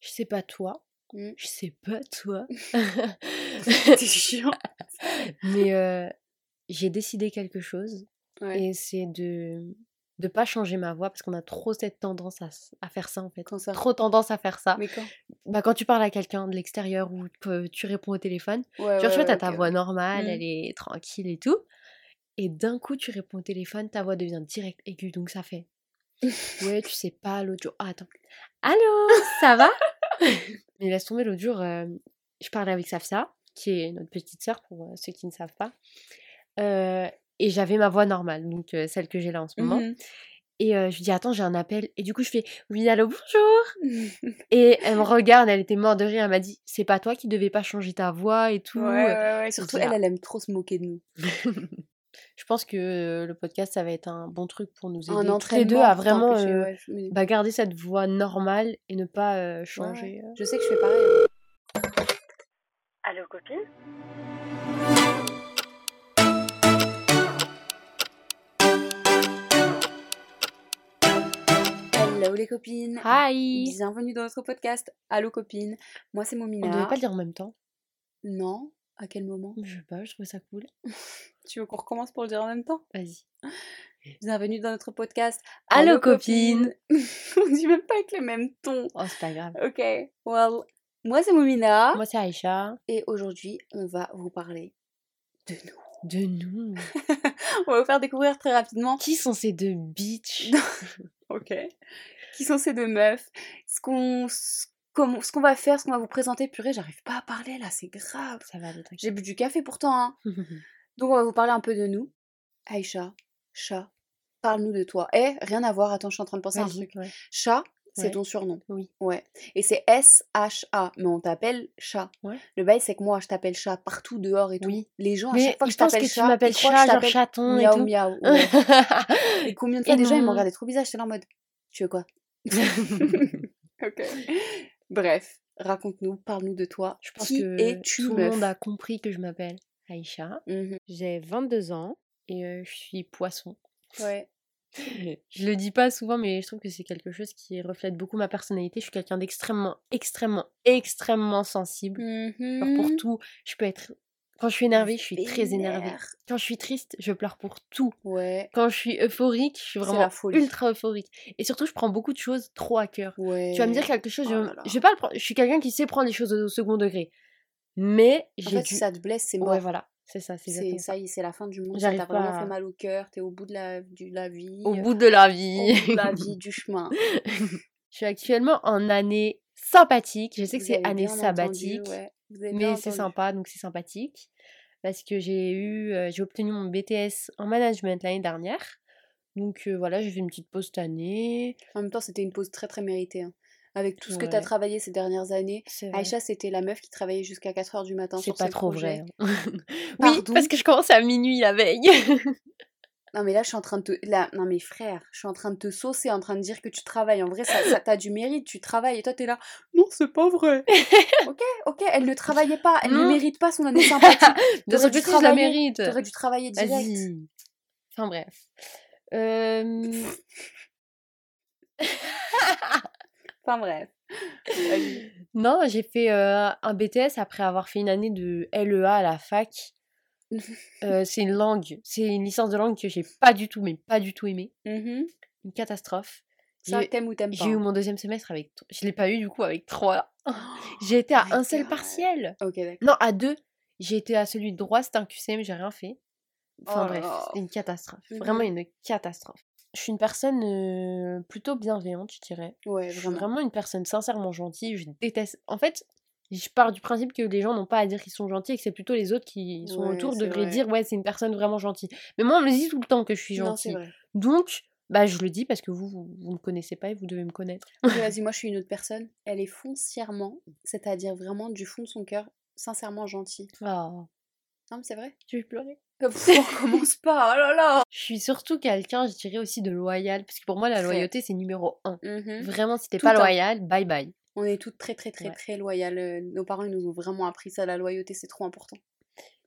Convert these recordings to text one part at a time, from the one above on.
je sais pas toi, Mmh. je sais pas toi, C'est chiant. mais euh, j'ai décidé quelque chose Ouais. et c'est de de pas changer ma voix parce qu'on a trop cette tendance à, à faire ça en fait. Ça? Trop tendance à faire ça. Mais quand? Bah, quand tu parles à quelqu'un de l'extérieur ou que tu réponds au téléphone, Ouais, tu vois, ouais, ouais, ta voix normale, Mmh. elle est tranquille et tout. Et d'un coup, tu réponds au téléphone, ta voix devient direct aiguë, donc ça fait. Ouais, tu sais pas, l'autre jour. Ah, attends. Allô, ça va? Mais laisse tomber, l'autre jour, euh, je parlais avec Safsa, qui est notre petite sœur pour euh, ceux qui ne savent pas. Euh, et j'avais ma voix normale, donc euh, celle que j'ai là en ce moment. Mhm. Et je lui dis, attends, j'ai un appel. Et du coup, je fais, oui, allô, bonjour. Et elle me regarde, elle était morte de rire. Elle m'a dit, c'est pas toi qui devais pas changer ta voix et tout. Ouais, ouais, ouais. Surtout, elle, elle aime trop se moquer de nous. Je pense que le podcast, ça va être un bon truc pour nous Un aider toutes les deux à vraiment euh, ouais, me bah, garder cette voix normale et ne pas euh, Ouais, ouais. changer. Je sais que je fais pareil. hein. Allô, copine? Hello les copines. Hi Bienvenue dans notre podcast. Allô copines. Moi c'est On Momina. devait pas le dire en même temps. Non. À quel moment? Je sais pas, je trouvais ça cool. Tu veux qu'on recommence pour le dire en même temps? Vas-y. Bienvenue dans notre podcast. Allô, copines. On dit même pas avec le même ton. Oh, c'est pas grave. Ok. Well, moi c'est Momina. Moi, c'est Aïcha. Et aujourd'hui, on va vous parler de nous. De nous. On va vous faire découvrir très rapidement. Qui sont ces deux bitches? Ok. Qui sont ces deux meufs? Ce qu'on ce qu'on ce qu'on va faire, ce qu'on va vous présenter. Purée, j'arrive pas à parler là, c'est grave. Ça va. J'ai bu du café pourtant. Hein. Donc on va vous parler un peu de nous. Aïcha, chat, parle-nous de toi. Eh, rien à voir, attends, je suis en train de penser à un truc. ouais. Chat, c'est Ouais. ton surnom. Oui. Ouais. Et c'est S-H-A, mais on t'appelle chat. Ouais. Le bail, c'est que moi, je t'appelle chat partout dehors et tout. Oui. Les gens, à Mais chaque fois que je t'appelle chat, ils croient que je t'appelle chaton et miaou tout. miaou. ouais. et combien de fois Et déjà, ils m'ont regardé trop bizarre, j'étais là en mode, tu veux quoi? Ok. Bref, raconte-nous, parle-nous de toi. Je pense Qui que es-tu, tout le monde a compris que je m'appelle Aïcha. Mhm. J'ai 22 ans et euh, je suis poisson. Ouais. Je le dis pas souvent, mais je trouve que c'est quelque chose qui reflète beaucoup ma personnalité. Je suis quelqu'un d'extrêmement, extrêmement, extrêmement sensible. Pour Mhm. tout, je peux être. Quand je suis énervée, je suis très énervée. Quand je suis triste, je pleure pour tout. Ouais. Quand je suis euphorique, je suis vraiment ultra euphorique. Et surtout, je prends beaucoup de choses trop à cœur. Ouais. Tu vas me dire quelque chose, Oh je, là là. je vais pas le prendre. Je suis quelqu'un qui sait prendre les choses au second degré. Mais En j'ai fait, dû. si ça te blesse, c'est mort. Ouais, voilà, c'est ça, c'est exactement ça ça. y est, c'est la fin du monde. Ça J'arrive t'a vraiment fait mal au cœur. T'es au bout de la, du, la vie. Au euh, bout de la au vie. bout de la vie, du chemin. je suis actuellement en année sympathique. Je sais que Vous c'est année bien entendu, sabbatique, ouais. Mais c'est sympa, donc c'est sympathique. Parce que j'ai eu, euh, j'ai obtenu mon BTS en management l'année dernière. Donc euh, voilà, j'ai fait une petite pause cette année. En même temps, c'était une pause très très méritée. hein. Avec tout ce que tu as travaillé ces dernières années. Aïcha, c'était la meuf qui travaillait jusqu'à 4h du matin C'est pas ses trop projets. vrai. hein. oui, parce que je commence à minuit la veille. Non mais là je suis en train de te... Là... Non mais frère, je suis en train de te saucer, en train de dire que tu travailles. En vrai, ça, ça t'as du mérite, tu travailles. Et toi t'es là, non c'est pas vrai. ok, ok, elle ne travaillait pas, elle ne mérite pas son année sympathique. Dû que si, je la mérite. T'aurais dû travailler direct. Vas-y. Enfin bref. Euh, Enfin bref. Non, j'ai fait euh, un BTS après avoir fait une année de LEA à la fac. Euh, c'est une langue, c'est une licence de langue que j'ai pas du tout, mais pas du tout aimé. Mhm. Une catastrophe. Ça, t'aimes ou t'aimes pas J'ai eu hein. mon deuxième semestre avec. Je l'ai pas eu du coup avec trois. J'ai été à un seul partiel. Ok. Non, à deux. J'ai été à celui de droit, c'était un QCM, j'ai rien fait. Enfin Oh bref, c'était une catastrophe. Mhm. Vraiment une catastrophe. Je suis une personne euh, plutôt bienveillante, je dirais. Ouais, Je suis vraiment. une personne sincèrement gentille. Je déteste. En fait, je pars du principe que les gens n'ont pas à dire qu'ils sont gentils et que c'est plutôt les autres qui sont Ouais, autour devraient vrai. dire ouais, c'est une personne vraiment gentille. Mais moi, on me dit tout le temps que je suis gentille. Donc, bah, je le dis parce que vous, vous, vous me connaissez pas et vous devez me connaître. Vas-y, moi je suis une autre personne. Elle est foncièrement, c'est-à-dire vraiment du fond de son cœur, sincèrement gentille. Oh, Non, mais c'est vrai. tu veux pleurer? On commence pas, oh là là Je suis surtout quelqu'un, je dirais aussi de loyal, parce que pour moi, la loyauté, c'est numéro un. Mhm. Vraiment, si t'es pas un. loyal, bye bye. On est toutes très très très Ouais. très loyales. Euh, Nos parents ils nous ont vraiment appris ça, la loyauté, c'est trop important.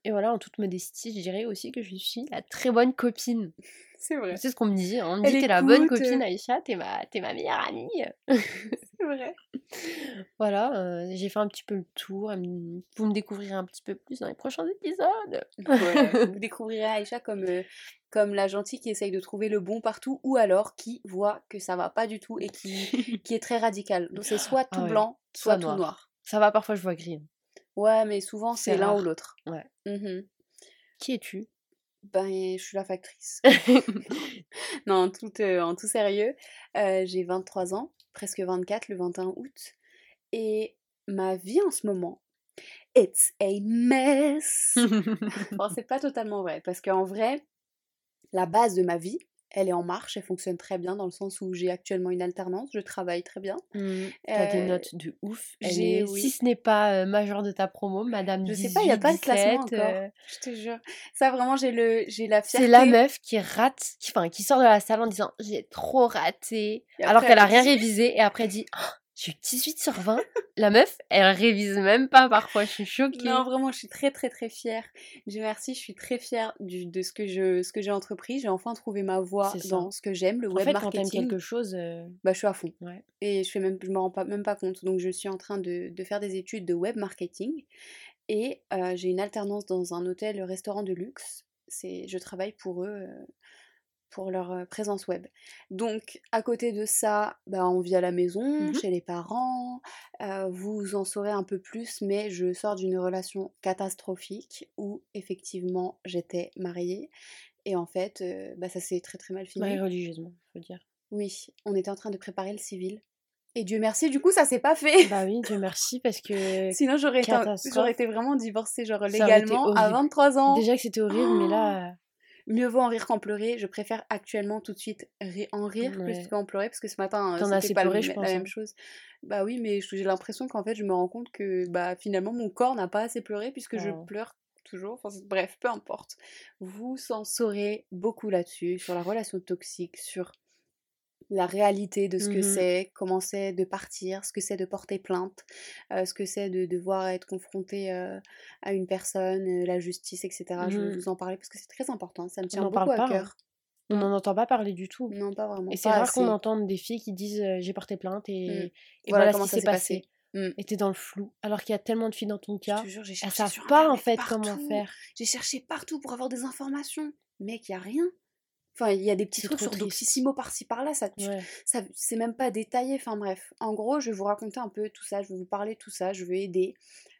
Et voilà, en toute modestie, je dirais aussi que je suis la très bonne copine. C'est vrai. C'est ce qu'on me dit. hein. On me dit, t'es la bonne copine. Aïcha, t'es ma, t'es ma meilleure amie. Vrai. Voilà, euh, j'ai fait un petit peu le tour. Vous me découvrirez un petit peu plus dans les prochains épisodes. Ouais, vous découvrirez Aïcha comme, euh, comme la gentille qui essaye de trouver le bon partout ou alors qui voit que ça va pas du tout et qui, qui est très radicale. Donc c'est soit Ah tout ouais, blanc, soit soit, tout noir. Ça va, parfois je vois gris. Ouais, mais souvent C'est l'un ou l'autre. Ouais. Mhm. Qui es-tu? Ben, je suis la factrice. non, en tout, euh, en tout sérieux, euh, j'ai 23 ans, presque 24 le 21 août. Et ma vie en ce moment, it's a mess. Bon, c'est pas totalement vrai, parce qu'en vrai, la base de ma vie, elle est en marche, elle fonctionne très bien dans le sens où j'ai actuellement une alternance, je travaille très bien. Hmm, T'as des Euh, notes de ouf. J'ai- oui. Si ce n'est pas euh, majeure de ta promo, Madame Je 18, sais pas, il n'y a pas de classement 17, encore. euh, Je te jure. Ça, vraiment, j'ai le, j'ai la fierté. C'est la meuf qui rate, qui, enfin, qui sort de la salle en disant j'ai trop raté, alors qu'elle a rien révisé et après dit Oh, j'ai eu 18 sur 20. la meuf, elle révise même pas parfois, je suis choquée. Non, vraiment, je suis très très très fière. Dieu merci, je suis très fière du, de ce que je ce que j'ai entrepris. J'ai enfin trouvé ma voie dans ce que j'aime, le en web fait, quand t'aimes marketing. quelque chose, euh, Bah, je suis à fond. ouais. Et je fais même, je me rends pas, même pas compte. Donc, je suis en train de, de faire des études de web marketing et euh, j'ai une alternance dans un hôtel-restaurant de luxe. C'est, je travaille pour eux. Pour leur présence web. Donc, à côté de ça, bah, on vit à la maison, Mhm. chez les parents. euh, vous en saurez un peu plus, mais je sors d'une relation catastrophique où, effectivement, j'étais mariée. Et en fait, euh, bah, ça s'est très très mal fini. Mariée religieusement, faut dire. Oui, on était en train de préparer le civil. Et Dieu merci, du coup, ça s'est pas fait. Bah oui, Dieu merci, parce que Sinon, j'aurais été, vraiment divorcée, genre légalement, à horrible. 23 ans. déjà que c'était horrible, mais là, Mieux vaut en rire qu'en pleurer. Je préfère actuellement tout de suite en rire Ouais. plus qu'en pleurer, parce que ce matin, euh, c'était pas le pleuré, je pense, la hein. même chose. Bah oui, mais j'ai l'impression qu'en fait, je me rends compte que bah, finalement, mon corps n'a pas assez pleuré, puisque je Oh. pleure toujours. Enfin, bref, peu importe. Vous en saurez beaucoup là-dessus, sur la relation toxique, sur la réalité de ce que Mhm. c'est, comment c'est de partir, ce que c'est de porter plainte, euh, ce que c'est de devoir être confronté euh, à une personne, euh, la justice, etc. Je vais Mhm. vous en parler parce que c'est très important, ça me tient beaucoup parle à hein. cœur. On n'en entend pas parler du tout. Non, pas vraiment. Et c'est rare qu'on entende des filles qui disent j'ai porté plainte et, Mm. et Voilà voilà, comment ce ça qui s'est passé. passé. Et t'es dans le flou. Alors qu'il y a tellement de filles dans ton Je cas, te jure, elles savent pas en fait comment faire. J'ai cherché partout pour avoir des informations. Mec, il y a rien. Enfin, il y a des petits C'est trucs sur triste. Doctissimo par-ci par-là, ça, Ouais. ça c'est même pas détaillé. Enfin bref, en gros, je vais vous raconter un peu tout ça, je vais vous parler de tout ça, je veux aider.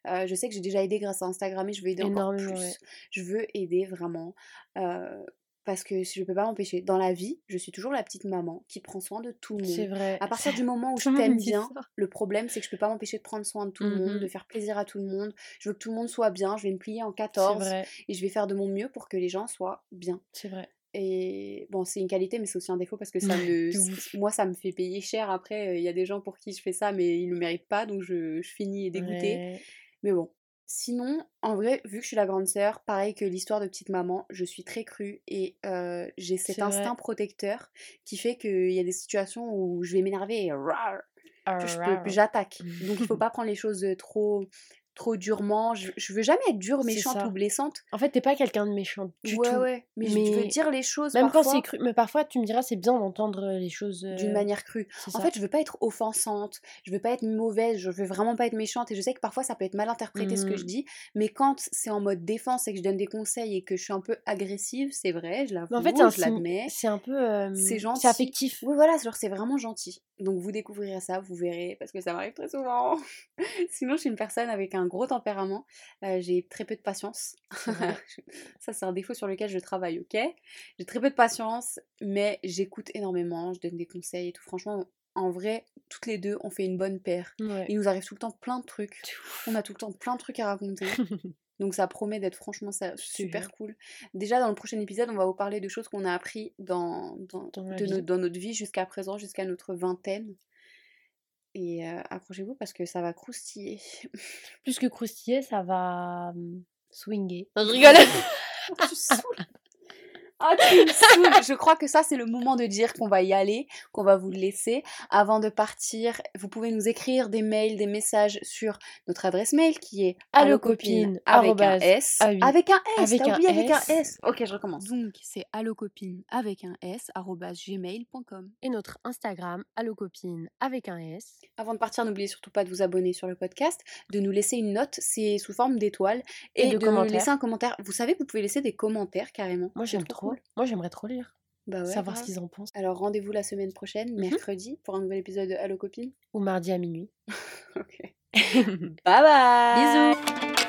Euh, je sais que j'ai déjà aidé grâce à Instagram et je veux aider encore plus. ouais. Je veux aider vraiment. euh, parce que je peux pas m'empêcher. Dans la vie, je suis toujours la petite maman qui prend soin de tout le C'est monde. vrai. À partir du moment où Tout je t'aime bien, ça. le problème c'est que je peux pas m'empêcher de prendre soin de tout le monde, de faire plaisir à tout le monde. Je veux que tout le monde soit bien, je vais me plier en C'est 14 vrai. et je vais faire de mon mieux pour que les gens soient bien. C'est vrai. Et bon, c'est une qualité, mais c'est aussi un défaut parce que ça me, moi, ça me fait payer cher. Après, il y a des gens pour qui je fais ça, mais ils ne le méritent pas, donc je, je finis dégoûtée. Ouais. Mais bon. Sinon, en vrai, vu que je suis la grande sœur, pareil que l'histoire de petite maman, je suis très crue et euh, j'ai cet vrai. instinct protecteur qui fait qu'il y a des situations où je vais m'énerver et j'attaque. Donc il faut pas prendre les choses trop trop durement. Je, je veux jamais être dure, méchante ou blessante. En fait, t'es pas quelqu'un de méchant du ouais, tout. ouais. Mais, je veux dire les choses Même quand c'est cru. Mais parfois, tu me diras, c'est bien d'entendre les choses. d'une euh, manière crue. En ça. fait, je veux pas être offensante, je veux pas être mauvaise, je veux vraiment pas être méchante et je sais que parfois ça peut être mal interprété ce que je Mhm. dis, mais quand c'est en mode défense et que je donne des conseils et que je suis un peu agressive, c'est vrai, je l'avoue, en fait, c'est un je l'admets. c'est un peu. euh, C'est gentil. C'est affectif. Oui, voilà, genre c'est vraiment gentil. Donc vous découvrirez ça, vous verrez, parce que ça m'arrive très souvent. Sinon, je suis une personne avec un gros tempérament. Euh, j'ai très peu de patience. Ça, c'est un défaut sur lequel je travaille, ok? J'ai très peu de patience, mais j'écoute énormément, je donne des conseils et tout. Franchement, en vrai, toutes les deux, on fait une bonne paire. Ouais. Il nous arrive tout le temps plein de trucs. On a tout le temps plein de trucs à raconter. Donc ça promet d'être franchement ça, super cool. Déjà dans le prochain épisode, on va vous parler de choses qu'on a appris dans, dans, Dans de no- dans notre vie jusqu'à présent, jusqu'à notre vingtaine. Et euh, accrochez-vous parce que ça va croustiller. Plus que croustiller, ça va swinger. Non, je rigole. Ah, tu me saoules. Je crois que ça, c'est le moment de dire qu'on va y aller, qu'on va vous laisser. Avant de partir, vous pouvez nous écrire des mails, des messages sur notre adresse mail qui est allocopine avec un S. ah oui. Avec un S, Avec un oublié avec un S. Ok, je recommence. Donc, c'est allocopine avec un S, gmail.com. Et notre Instagram, allocopine avec un S. Avant de partir, n'oubliez surtout pas de vous abonner sur le podcast, de nous laisser une note, c'est sous forme d'étoiles, Et et, de de, commentaires. laisser un commentaire. Vous savez vous pouvez laisser des commentaires carrément. Moi j'aime trop. Moi j'aimerais trop lire. Bah ouais, savoir ce qu'ils en pensent. Alors rendez-vous la semaine prochaine, Mhm. mercredi, pour un nouvel épisode de Allo Copine. Ou mardi à minuit. Ok. Bye bye Bisous